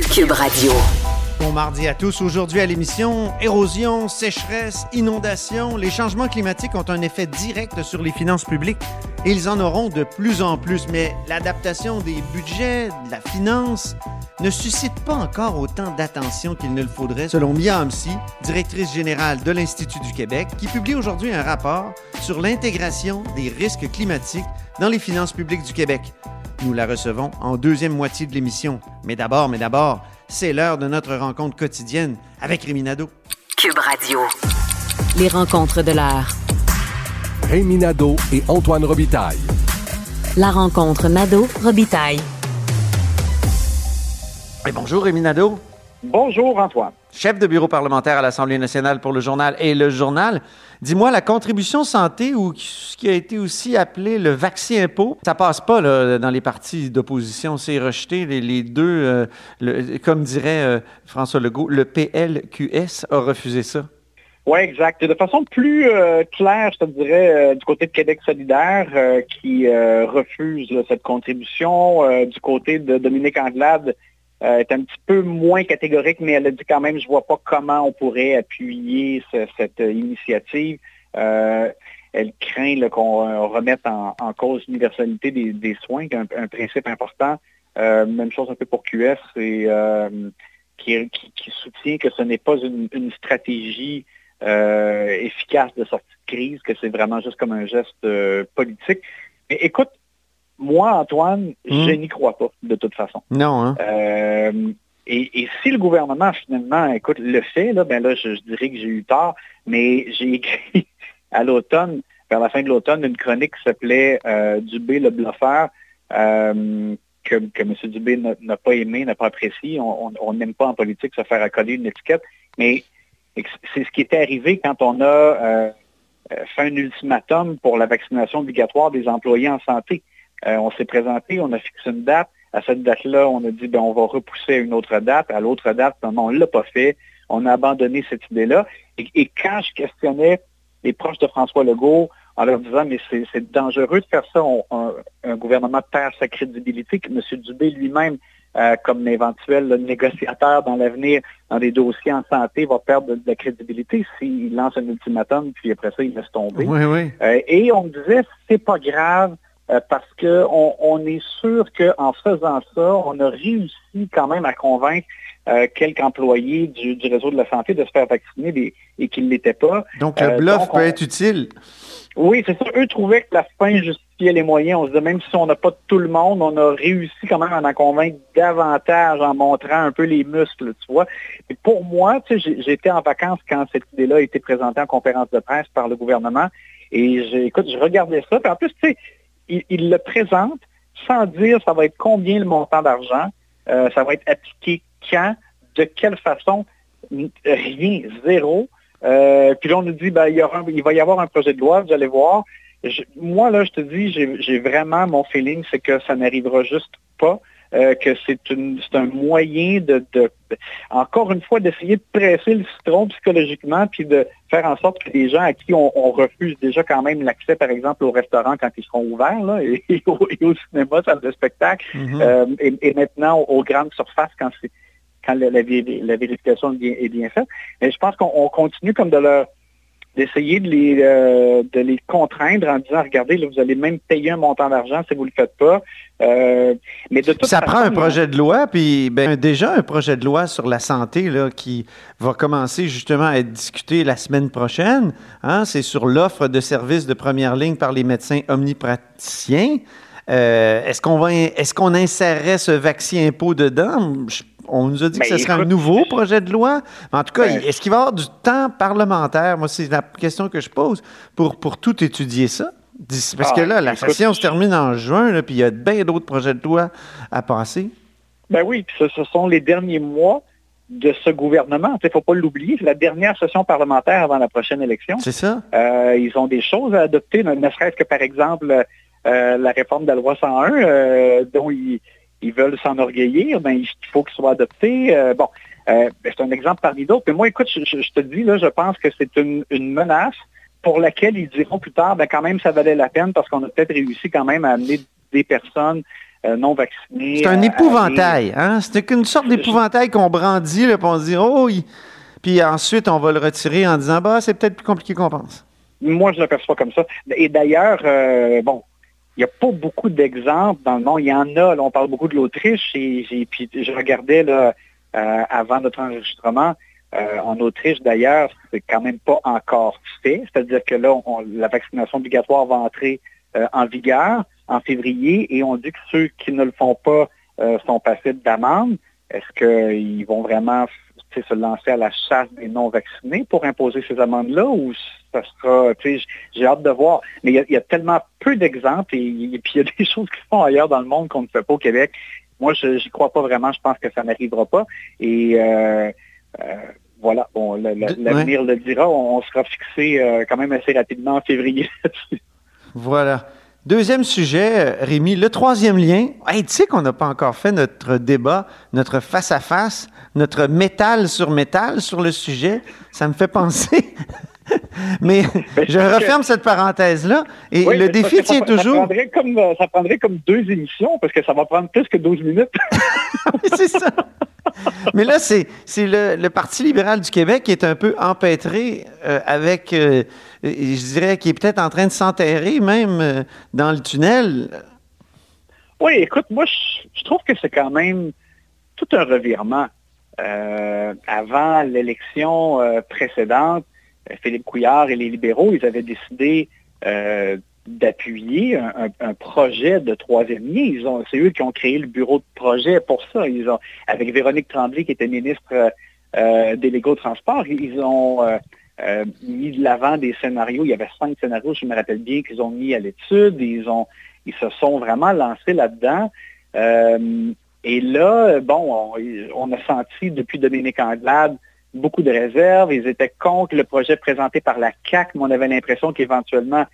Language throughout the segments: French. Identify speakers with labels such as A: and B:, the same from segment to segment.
A: Radio.
B: Bon mardi à tous. Aujourd'hui à l'émission, érosion, sécheresse, inondation, les changements climatiques ont un effet direct sur les finances publiques et ils en auront de plus en plus. Mais l'adaptation des budgets, de la finance, ne suscite pas encore autant d'attention qu'il ne le faudrait, selon Mia Hamsi, directrice générale de l'Institut du Québec, qui publie aujourd'hui un rapport sur l'intégration des risques climatiques dans les finances publiques du Québec. Nous la recevons en deuxième moitié de l'émission. Mais d'abord, mais d'abord, c'est l'heure de notre rencontre quotidienne avec Rémi Nadeau.
A: Cube Radio.
C: Les rencontres de l'heure.
D: Rémi Nadeau et Antoine Robitaille.
C: La rencontre Nadeau-Robitaille.
B: Et bonjour Rémi Nadeau.
E: Bonjour Antoine.
B: Chef de bureau parlementaire à l'Assemblée nationale pour le journal et le journal. Dis-moi, la contribution santé ou ce qui a été aussi appelé le vaccin impôt, ça passe pas dans les partis d'opposition, c'est rejeté. Les, deux, euh, comme dirait euh, François Legault, le PLQS a refusé ça.
E: Oui, exact. De façon plus euh, claire, je te dirais, du côté de Québec solidaire, qui refuse cette contribution. Du côté de Dominique Anglade, euh, est un petit peu moins catégorique, mais elle a dit quand même, je vois pas comment on pourrait appuyer ce- cette euh, initiative. Euh, elle craint qu'on remette en, cause l'universalité des, des soins, qui est un, un principe important. Même chose un peu pour QS, et, qui, soutient que ce n'est pas une, une stratégie efficace de sortie de crise, que c'est vraiment juste comme un geste politique. Mais écoute, moi, Antoine, je n'y crois pas, de toute façon.
B: Non, hein?
E: Euh, et, et si le gouvernement, finalement, écoute, le fait, là, ben là, je, je dirais que j'ai eu tort, mais j'ai écrit à l'automne, vers la fin de l'automne, une chronique qui s'appelait euh, Dubé le bluffeur, euh, que, que M. Dubé n'a pas aimé, n'a pas apprécié. On n'aime pas en politique se faire accoler une étiquette, mais c'est ce qui était arrivé quand on a fait un ultimatum pour la vaccination obligatoire des employés en santé. Euh, on s'est présenté, on a fixé une date. À cette date-là, on a dit ben, on va repousser à une autre date. À l'autre date, ben, on ne l'a pas fait. On a abandonné cette idée-là. Et, et quand je questionnais les proches de François Legault en leur disant mais c'est dangereux de faire ça, on- un, un gouvernement perd sa crédibilité, que M. Dubé lui-même, euh, comme éventuel négociateur dans l'avenir dans des dossiers en santé, va perdre de, de la crédibilité s'il lance un ultimatum, puis après ça, il laisse tomber.
B: Oui, oui.
E: Euh, et on me disait, c'est pas grave euh, parce que on, on est sûr qu'en faisant ça, on a réussi quand même à convaincre euh, quelques employés du, du réseau de la santé de se faire vacciner des- et qu'ils ne l'étaient pas.
B: Donc, le
E: Euh,
B: bluff
E: donc,
B: peut être utile.
E: Oui, c'est ça. Eux trouvaient que la fin justifiait les moyens. On se disait, même si on n'a pas tout le monde, on a réussi quand même à en convaincre davantage en montrant un peu les muscles, tu vois. Et pour moi, tu sais, j'étais en vacances quand cette idée-là a été présentée en conférence de presse par le gouvernement. Et écoute, je regardais ça. Puis en plus, tu sais, il, le présente sans dire ça va être combien le montant d'argent, euh, ça va être appliqué quand, de quelle façon, rien, zéro. Euh, puis là, on nous dit, ben, il, y aura il va y avoir un projet de loi, vous allez voir. Moi, là, je te dis, j'ai vraiment mon feeling, c'est que ça n'arrivera juste pas, euh, que c'est un moyen de, de- encore une fois, d'essayer de presser le citron psychologiquement, puis de faire en sorte que les gens à qui on, on refuse déjà quand même l'accès, par exemple, au restaurant quand ils seront ouverts, là, et, et au, et au cinéma, salle de spectacle,
B: Mhm.
E: euh, et, et maintenant aux grandes surfaces quand c'est quand la, la vé- la vérification est bien, est bien faite. Mais je pense qu'on on continue comme de leur d'essayer de les, euh, de les contraindre en disant, regardez, là, vous allez même payer un montant d'argent si vous ne le faites pas. Euh, mais de toute
B: Ça
E: façon,
B: prend un projet de loi, puis ben, déjà un projet de loi sur la santé là, qui va commencer justement à être discuté la semaine prochaine. Hein? C'est sur l'offre de services de première ligne par les médecins omnipraticiens. Euh, est-ce qu'on va, est-ce qu'on insérerait ce vaccin impôt dedans? Je- on nous a dit que
E: Ben,
B: ce serait un nouveau projet de loi. Mais en tout cas,
E: Ben,
B: est-ce qu'il va y avoir du temps parlementaire? Moi, c'est la question que je pose pour, pour tout étudier ça. Parce que
E: Ah,
B: là, la
E: écoute,
B: session se termine en juin, là, puis il y a bien d'autres projets de loi à passer.
E: Ben oui, puis ce, ce sont les derniers mois de ce gouvernement. Il ne faut pas l'oublier, c'est la dernière session parlementaire avant la prochaine élection.
B: C'est ça?
E: Euh, ils ont des choses à adopter, ne, ne serait-ce que par exemple euh, la réforme de la loi 101 euh, dont ils, ils veulent s'enorgueillir, ben, il faut qu'il soit adopté. Euh, bon, euh, ben, c'est un exemple parmi d'autres. Mais moi, écoute, je, je- te dis, là, je pense que c'est une, une menace pour laquelle ils diront plus tard, ben, quand même, ça valait la peine parce qu'on a peut-être réussi quand même à amener des personnes euh, non vaccinées.
B: C'est un épouvantail. Hein? C'est une sorte d'épouvantail qu'on brandit, là, puis on se dit, oh, il- puis ensuite, on va le retirer en disant, bah, c'est peut-être plus compliqué qu'on pense.
E: Moi, je le perçois comme ça. Et d'ailleurs, euh, bon, il n'y a pas beaucoup d'exemples dans le monde. Il y en a, là, on parle beaucoup de l'Autriche, et, puis je regardais là, euh, avant notre enregistrement, euh, en Autriche d'ailleurs, c'est quand même pas encore fait. C'est-à-dire que là, la vaccination obligatoire va entrer euh, en vigueur en février et on dit que ceux qui ne le font pas sont passibles d'amende. Est-ce qu'ils vont vraiment se lancer à la chasse des non-vaccinés pour imposer ces amendes-là ou ça sera, tu sais, j'ai hâte de voir. Mais il y a, il y a tellement peu d'exemples et, et puis il y a des choses qui se font ailleurs dans le monde qu'on ne fait pas au Québec. Moi, je n'y crois pas vraiment. Je pense que ça n'arrivera pas. Et euh, euh, voilà, bon, l'avenir le dira. On, on sera fixé euh, quand même assez rapidement en février là-dessus.
B: Voilà. Deuxième sujet, Rémi, le troisième lien. Hey, tu sais qu'on n'a pas encore fait notre débat, notre face-à-face, notre métal sur métal sur le sujet? Ça me fait penser. Mais je referme cette parenthèse-là. Et
E: Oui,
B: le défi tient toujours.
E: Ça prendrait, comme, ça prendrait comme deux émissions parce que ça va prendre plus que 12 minutes.
B: c'est ça. Mais là, c'est le, le Parti libéral du Québec qui est un peu empêtré euh, avec, euh, je dirais, qui est peut-être en train de s'enterrer même euh, dans le tunnel.
E: Oui, écoute, moi, je, trouve que c'est quand même tout un revirement. Avant l'élection précédente, Philippe Couillard et les libéraux, ils avaient décidé d'appuyer un, projet de troisième lien. Ils ont, c'est eux qui ont créé le bureau de projet pour ça. Ils ont, avec Véronique Tremblay, qui était ministre euh, délégué au transport, ils ont euh, euh, mis de l'avant des scénarios. Il y avait cinq scénarios, je me rappelle bien, qu'ils ont mis à l'étude. Ils ont, ils se sont vraiment lancés là-dedans. Euh, et là, bon, on, on a senti depuis Dominique Anglade beaucoup de réserves. Ils étaient contre le projet présenté par la CAC, mais on avait l'impression qu'éventuellement, euh,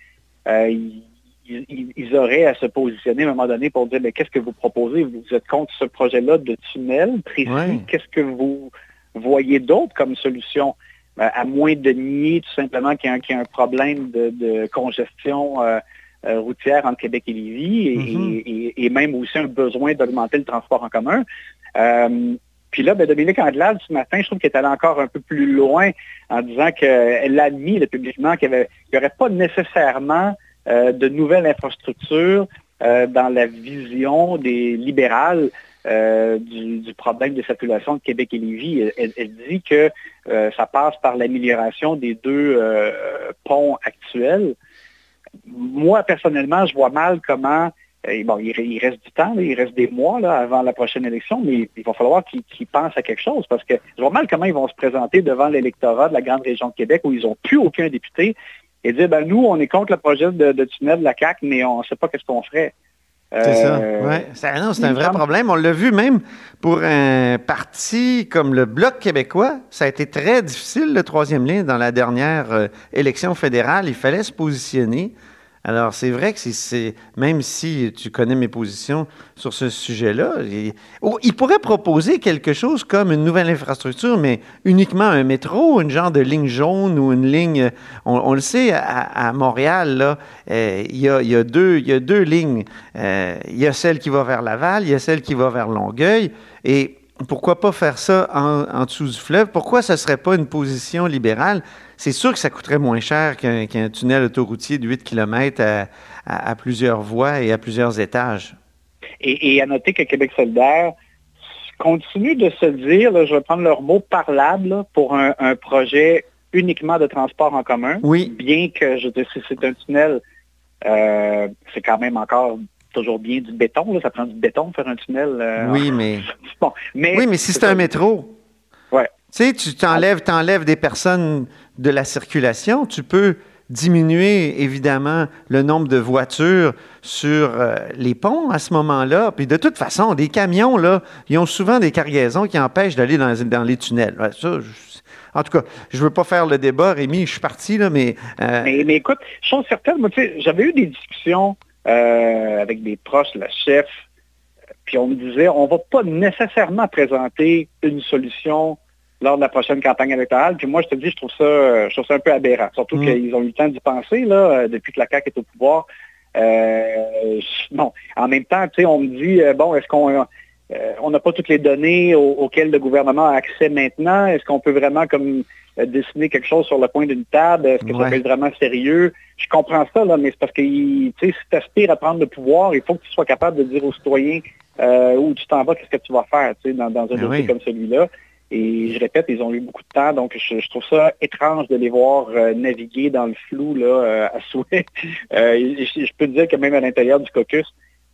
E: ils, ils- ils auraient à se positionner à un moment donné pour dire, mais qu'est-ce que vous proposez? Vous êtes contre ce projet-là de tunnel précis.
B: Ouais.
E: Qu'est-ce que vous voyez d'autre comme solution? Euh, à moins de nier tout simplement qu'il y a un, qu'il y a un problème de, de congestion euh, euh, routière entre Québec et Lévis et,
B: Mhm.
E: et- et- et même aussi un besoin d'augmenter le transport en commun. Euh, puis là, ben, Dominique Anglade, ce matin, je trouve qu'elle est allée encore un peu plus loin en disant qu'elle a admis publiquement qu'il n'y aurait pas nécessairement euh, de nouvelles infrastructures euh, dans la vision des libérales euh, du, problème de circulation de Québec et Lévis. Elle, elle- dit que ça passe par l'amélioration des deux ponts actuels. Moi, personnellement, je vois mal comment bon, il, il reste du temps, là, il reste des mois là, avant la prochaine élection, mais il va falloir qu'ils pensent à quelque chose parce que je vois mal comment ils vont se présenter devant l'électorat de la grande région de Québec où ils n'ont plus aucun député et dire ben, nous, on est contre le projet de, de tunnel de la CAC, mais on ne sait pas qu'est-ce qu'on ferait.
B: C'est ça.
E: Euh,
B: Ouais. C'est un vrai problème. On l'a vu même pour un parti comme le Bloc québécois. Ça a été très difficile, le troisième lien, dans la dernière euh, élection fédérale. Il fallait se positionner. Alors, c'est vrai que c'est- même si tu connais mes positions sur ce sujet-là, il, pourrait proposer quelque chose comme une nouvelle infrastructure, mais uniquement un métro, une genre de ligne jaune ou une ligne. On, on le sait, à, Montréal, euh, il y a deux lignes. Euh, il y a celle qui va vers Laval, il y a celle qui va vers Longueuil. Et pourquoi pas faire ça en, en dessous du fleuve? Pourquoi ce ne serait pas une position libérale? C'est sûr que ça coûterait moins cher qu'un tunnel autoroutier de 8 km à, à- à plusieurs voies et à plusieurs étages.
E: Et, et à noter que Québec solidaire continue de se dire, là, je vais prendre leur mot parlable, là, pour un, un projet uniquement de transport en commun.
B: Oui.
E: Bien que, je dire, si c'est un tunnel, euh, c'est quand même encore toujours bien du béton. là. Ça prend du béton faire un tunnel. euh,
B: Oui, mais,
E: bon, mais
B: oui, mais si c'est un métro,
E: Ouais.
B: Tu sais, tu t'enlèves, t'enlèves des personnes de la circulation, tu peux diminuer évidemment le nombre de voitures sur euh, les ponts à ce moment-là. Puis de toute façon, des camions, là, ils ont souvent des cargaisons qui empêchent d'aller dans, les tunnels. En tout cas, je veux pas faire le débat, Rémi, je suis parti, là, mais... euh,
E: Mais, mais écoute, chose certaine, moi, tu sais, j'avais eu des discussions euh, avec des proches, la chef, puis on me disait, on va pas nécessairement présenter une solution lors de la prochaine campagne électorale. Puis moi, je te dis, je trouve ça, je trouve ça un peu aberrant. Surtout
B: Mm.
E: qu'ils ont eu le temps d'y penser, là, euh, depuis que la CAQ est au pouvoir. Euh, bon, en même temps, tu sais, on me dit, euh, bon, est-ce qu'on... euh, on n'a pas toutes les données au- auxquelles le gouvernement a accès maintenant? Est-ce qu'on peut vraiment comme euh, dessiner quelque chose sur le coin d'une table? Est-ce que
B: Ouais.
E: ça peut être vraiment sérieux? Je comprends ça, là, mais c'est parce que si tu aspires à prendre le pouvoir, il faut que tu sois capable de dire aux citoyens euh, où tu t'en vas, qu'est-ce que tu vas faire dans, dans un
B: Ben
E: dossier
B: oui.
E: comme celui-là. Et je répète, ils ont eu beaucoup de temps, donc je, je trouve ça étrange de les voir euh, naviguer dans le flou là, euh, à souhait. Euh, je, je peux dire que même à l'intérieur du caucus,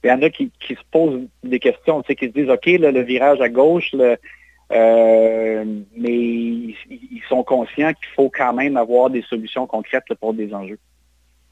E: il y en a qui, qui se posent des questions, tu sais, qui se disent, OK, là, le virage à gauche, le- mais ils, ils sont conscients qu'il faut quand même avoir des solutions concrètes là, pour des enjeux.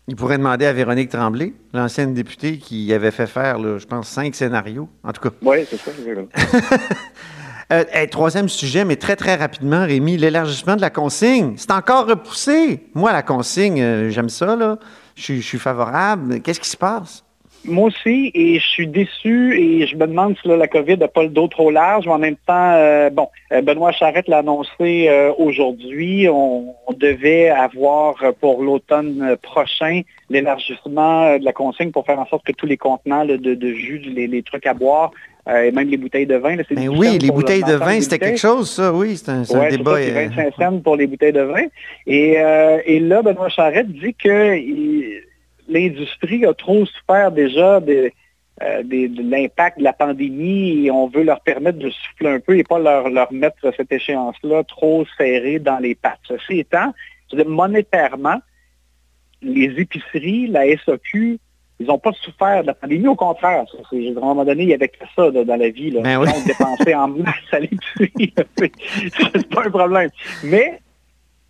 B: Il pourrait demander à Véronique Tremblay, l'ancienne députée qui avait fait faire, là, je pense, cinq scénarios. En tout cas.
E: Oui, c'est ça.
B: Euh, troisième sujet, mais très, très rapidement, Rémi, l'élargissement de la consigne. C'est encore repoussé. Moi, la consigne, euh, j'aime ça, là. Je suis- favorable. Qu'est-ce qui se passe?
E: Moi aussi, et je suis déçu et je me demande si la COVID n'a pas le dos trop large, en même temps, euh, bon, Benoît Charette l'a annoncé aujourd'hui. On, devait avoir pour l'automne prochain l'élargissement de la consigne pour faire en sorte que tous les contenants de, jus, les trucs à boire, euh, et même les bouteilles de vin. là, c'est 10
B: oui, les bouteilles de vin, c'était quelque chose, ça, oui. C'est un,
E: Ouais,
B: débat.
E: ça, c'est
B: euh,
E: 25 cents pour les bouteilles de vin. Et, euh, et là, Benoît Charette dit que l'industrie a trop souffert déjà de, euh, l'impact de la pandémie et on veut leur permettre de souffler un peu et pas leur, leur mettre cette échéance-là trop serrée dans les pattes. Ceci étant, monétairement, les épiceries, la SAQ, ils n'ont pas souffert de la pandémie. Au contraire, ça, à un moment donné, il y avait que ça là, dans la vie. Là.
B: Ben oui.
E: On dépensait en masse à l'épicerie. c'est pas un problème. Mais,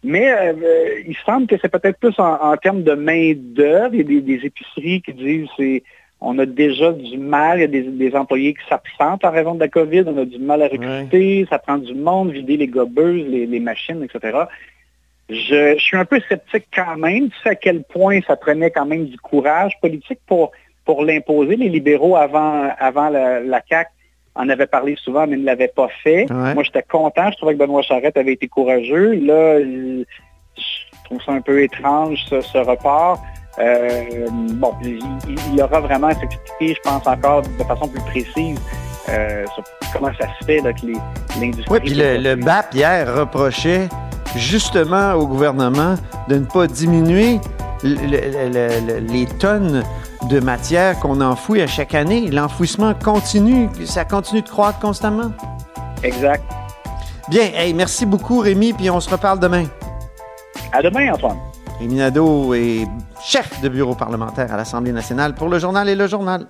E: mais euh, il semble que c'est peut-être plus en, en termes de main-d'œuvre. Il y a des, des épiceries qui disent c'est on a déjà du mal, il y a des, des employés qui s'absentent en raison de la COVID, on a du mal à recruter, ça prend du monde, vider les gobeuses, les, les machines, etc. Je, je suis un peu sceptique quand même. Tu sais à quel point ça prenait quand même du courage politique pour, pour l'imposer. Les libéraux avant, avant la, la CAQ en avaient parlé souvent, mais ne l'avaient pas fait.
B: Ouais.
E: Moi, j'étais content. Je trouvais que Benoît Charette avait été courageux. Là, je trouve ça un peu étrange, ce, ce report. Euh, bon, il, il- aura vraiment à s'expliquer, je pense, encore de façon plus précise euh, sur comment ça se fait là, que l'industrie...
B: Oui, puis le, le BAP hier reprochait justement au gouvernement de ne pas diminuer le- le- le- le- les tonnes de matière qu'on enfouit à chaque année. L'enfouissement continue, ça continue de croître constamment.
E: Exact.
B: Bien, hey, merci beaucoup Rémi, puis on se reparle demain.
E: À demain, Antoine.
B: Rémi Nadeau est chef de bureau parlementaire à l'Assemblée nationale pour le journal et le journal.